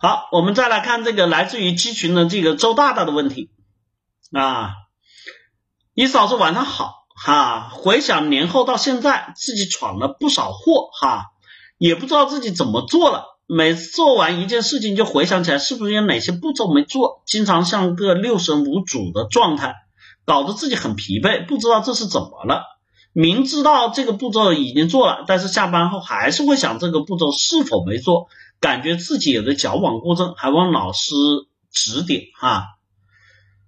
好，我们再来看这个来自于鸡群的这个周大大的问题啊，一嫂子晚上好哈，回想年后到现在，自己闯了不少祸哈，也不知道自己怎么做了，每次做完一件事情就回想起来是不是有哪些步骤没做，经常像个六神无主的状态，搞得自己很疲惫，不知道这是怎么了。明知道这个步骤已经做了，但是下班后还是会想这个步骤是否没做。感觉自己有的矫枉过正，还望老师指点哈。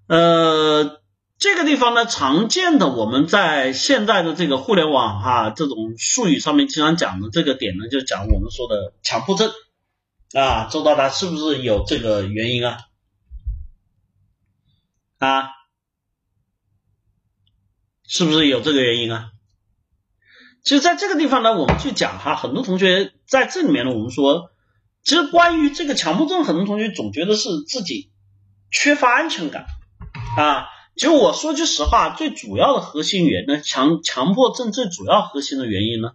呃，这个地方呢，常见的我们在现在的这个互联网哈这种术语上面经常讲的这个点呢，就讲我们说的强迫症啊。周大大是不是有这个原因啊？啊，是不是有这个原因啊？其实在这个地方呢，我们去讲哈，很多同学在这里面呢，我们说。其实关于这个强迫症，很多同学总觉得是自己缺乏安全感啊。其实我说句实话，最主要的核心原因，强强迫症最主要核心的原因呢，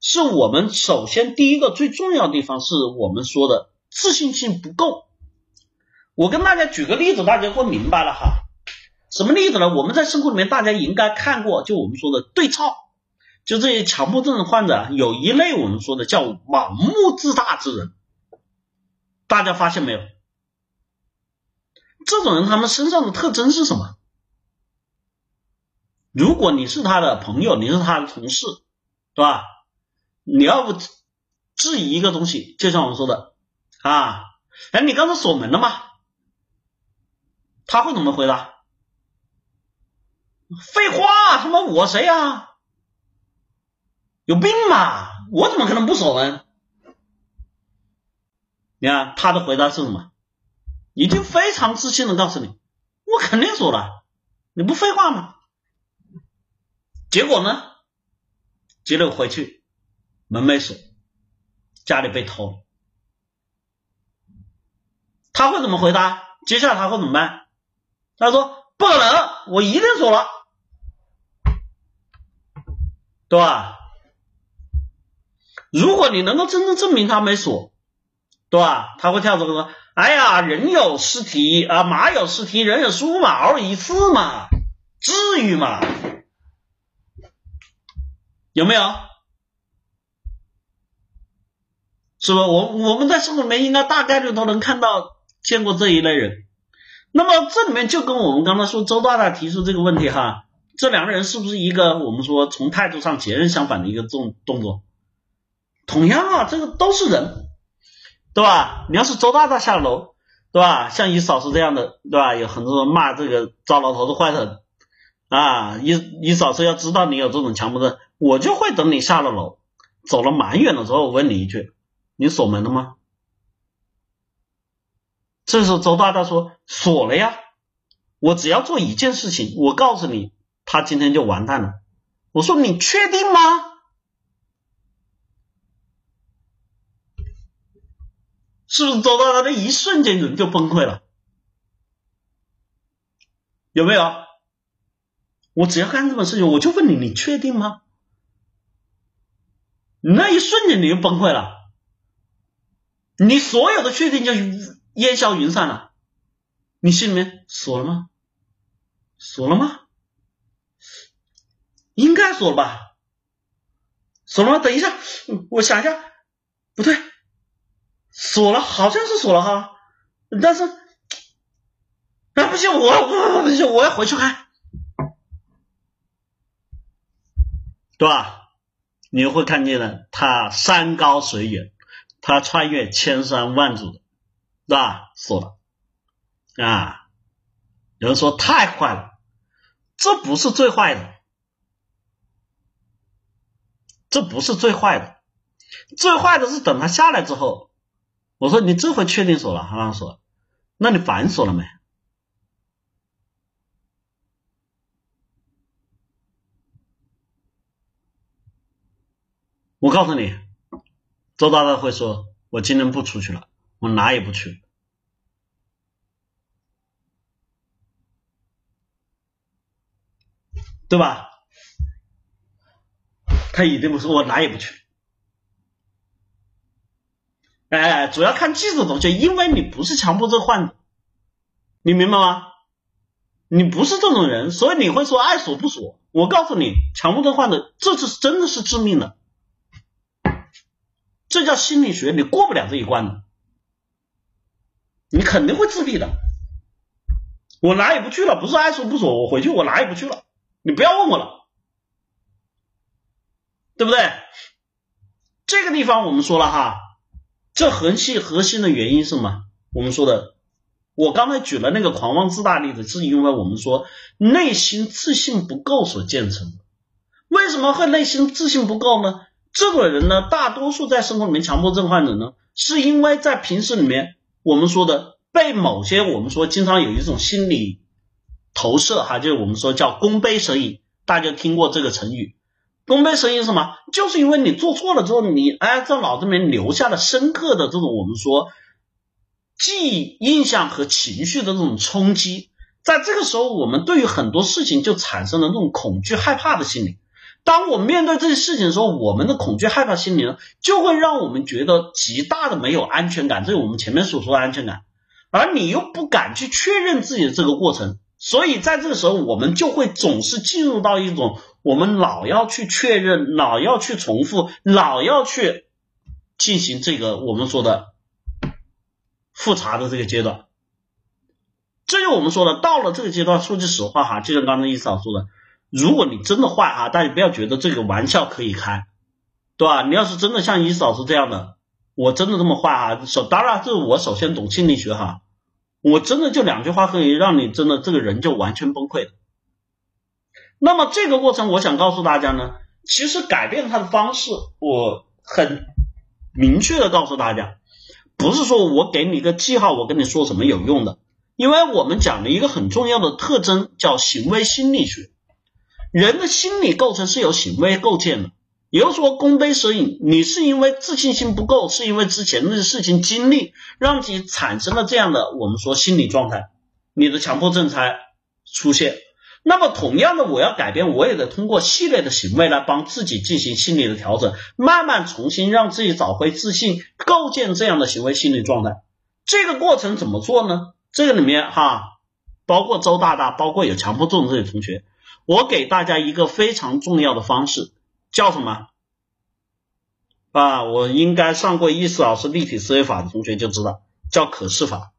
是我们首先第一个最重要的地方是我们说的自信心不够。我跟大家举个例子，大家会明白了哈。什么例子呢？我们在生活里面大家应该看过，就我们说的对照，就这些强迫症的患者，有一类我们说的叫盲目自大之人。大家发现没有？这种人他们身上的特征是什么？如果你是他的朋友，你是他的同事，对吧？你要不质疑一个东西，就像我们说的啊，哎，你刚才锁门了吗？他会怎么回答？废话，他妈我谁啊？有病吧？我怎么可能不锁门？你看他的回答是什么？已经非常自信的告诉你，我肯定锁了，你不废话吗？结果呢？结果回去门没锁，家里被偷了。他会怎么回答？接下来他会怎么办？他说不可能，我一定锁了，对吧？如果你能够真正证明他没锁。对吧？他会跳出来说：“哎呀，人有失蹄啊，马有失蹄，人有输嘛，偶尔一次嘛，至于吗？有没有？是吧？我我们在生活里面应该大概率都能看到见过这一类人。那么这里面就跟我们刚才说周大大提出这个问题哈，这两个人是不是一个我们说从态度上截然相反的一个动动作？同样啊，这个都是人。”对吧？你要是周大大下楼，对吧？像你嫂子这样的，对吧？有很多人骂这个糟老头子坏人啊！你你嫂子要知道你有这种强迫症，我就会等你下了楼，走了蛮远的时候，我问你一句：你锁门了吗？这时候周大大说锁了呀。我只要做一件事情，我告诉你，他今天就完蛋了。我说你确定吗？是不是走到他的一瞬间人就崩溃了？有没有？我只要干这种事情，我就问你，你确定吗？那一瞬间你就崩溃了，你所有的确定就烟消云散了。你心里面锁了吗？锁了吗？应该锁了吧？锁了吗？等一下，我想一下，不对。锁了，好像是锁了哈，但是，啊不行，我我不行，我要回去看，对吧？你会看见了，他山高水远，他穿越千山万阻的，是吧？锁了，啊，有人说太坏了，这不是最坏的，这不是最坏的，最坏的是等他下来之后。我说你这回确定锁了，好像锁，那你反锁了没？我告诉你，周大大会说，我今天不出去了，我哪也不去，对吧？他一定不说，我哪也不去。哎，主要看记住同学，因为你不是强迫症患者，你明白吗？你不是这种人，所以你会说爱锁不锁。我告诉你，强迫症患者这次真的是致命的，这叫心理学，你过不了这一关的，你肯定会自闭的。我哪也不去了，不是爱锁不锁，我回去我哪也不去了，你不要问我了，对不对？这个地方我们说了哈，这核心核心的原因是什么？我们说的。我刚才举了那个狂妄自大例子，是因为我们说内心自信不够所建成的。为什么会内心自信不够呢？这个人呢，大多数在生活里面强迫症患者呢，是因为在平时里面我们说的被某些我们说经常有一种心理投射哈，就是我们说叫功碑蛇影，大家听过这个成语？功碑蛇影是什么？就是因为你做错了之后，你哎在脑子里面留下了深刻的这种我们说。记忆、印象和情绪的这种冲击，在这个时候，我们对于很多事情就产生了这种恐惧、害怕的心理。当我们面对这些事情的时候，我们的恐惧、害怕心理呢，就会让我们觉得极大的没有安全感，这是我们前面所说的安全感。而你又不敢去确认自己的这个过程，所以在这个时候，我们就会总是进入到一种我们老要去确认、老要去重复、老要去进行这个我们说的。复查的这个阶段，这就我们说的，到了这个阶段，说句实话哈，就像刚才伊嫂说的，如果你真的坏哈，大家不要觉得这个玩笑可以开，对吧？你要是真的像伊嫂是这样的，我真的这么坏哈，首当然这是我首先懂心理学哈，我真的就两句话可以让你真的这个人就完全崩溃的。那么这个过程，我想告诉大家呢，其实改变他的方式，我很明确的告诉大家。不是说我给你一个记号，我跟你说什么有用的，因为我们讲了一个很重要的特征，叫行为心理学。人的心理构成是由行为构建的，也就是说，功碑蛇影，你是因为自信心不够，是因为之前那些事情经历，让自己产生了这样的我们说心理状态，你的强迫症才出现。那么同样的，我要改变，我也得通过系列的行为来帮自己进行心理的调整，慢慢重新让自己找回自信，构建这样的行为心理状态。这个过程怎么做呢？这个里面哈，包括周大大，包括有强迫症的这些同学，我给大家一个非常重要的方式，叫什么？啊，我应该上过易思老师立体思维法的同学就知道，叫可视法，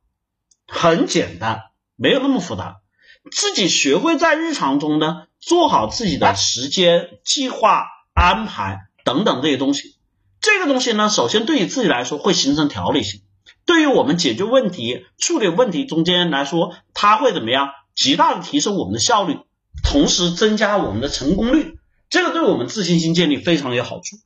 很简单，没有那么复杂。自己学会在日常中呢，做好自己的时间计划安排等等这些东西。这个东西呢，首先对于自己来说会形成条理性，对于我们解决问题、处理问题中间来说，它会怎么样？极大的提升我们的效率，同时增加我们的成功率。这个对我们自信心建立非常有好处。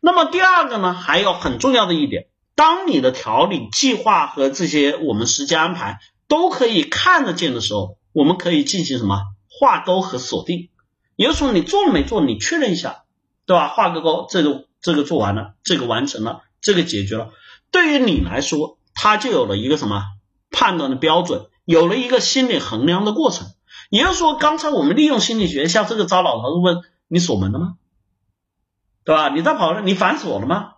那么第二个呢，还有很重要的一点，当你的条理、计划和这些我们时间安排都可以看得见的时候。我们可以进行什么画勾和锁定，也就是说你做了没做，你确认一下，对吧？画个勾，这个这个做完了，这个完成了，这个解决了。对于你来说，它就有了一个什么判断的标准，有了一个心理衡量的过程。也就是说，刚才我们利用心理学，像这个招老头子问你锁门了吗？对吧？你在跑，你反锁了吗？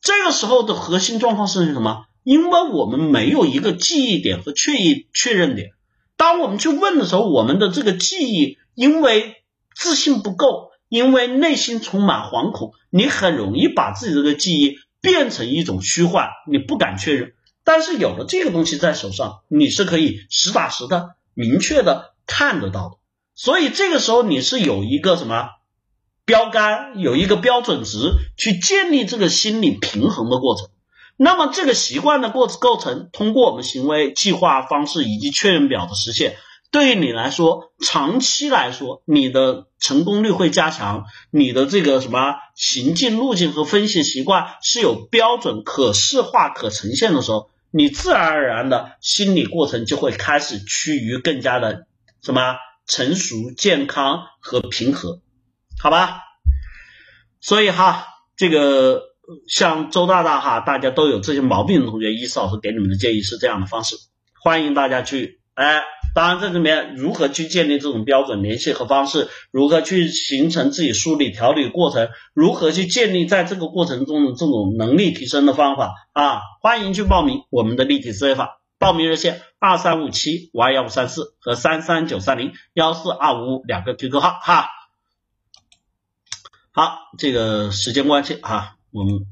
这个时候的核心状况是什么？因为我们没有一个记忆点和确认确认点。当我们去问的时候，我们的这个记忆因为自信不够，因为内心充满惶恐，你很容易把自己这个记忆变成一种虚幻，你不敢确认。但是有了这个东西在手上，你是可以实打实的、明确的看得到的。所以这个时候你是有一个什么标杆，有一个标准值去建立这个心理平衡的过程。那么这个习惯的过构成，通过我们行为计划方式以及确认表的实现，对于你来说，长期来说，你的成功率会加强，你的这个什么行进路径和分析习惯是有标准、可视化、可呈现的时候，你自然而然的心理过程就会开始趋于更加的什么成熟、健康和平和，好吧？所以哈，这个。像周大大哈，大家都有这些毛病的同学，伊思老师给你们的建议是这样的方式，欢迎大家去哎，当然这里面如何去建立这种标准联系和方式，如何去形成自己梳理调理过程，如何去建立在这个过程中的这种能力提升的方法啊，欢迎去报名我们的立体思维法，报名热线二三五七五二幺五三四和三三九三零幺四二五五两个 QQ 号哈。好，这个时间关系啊，我们。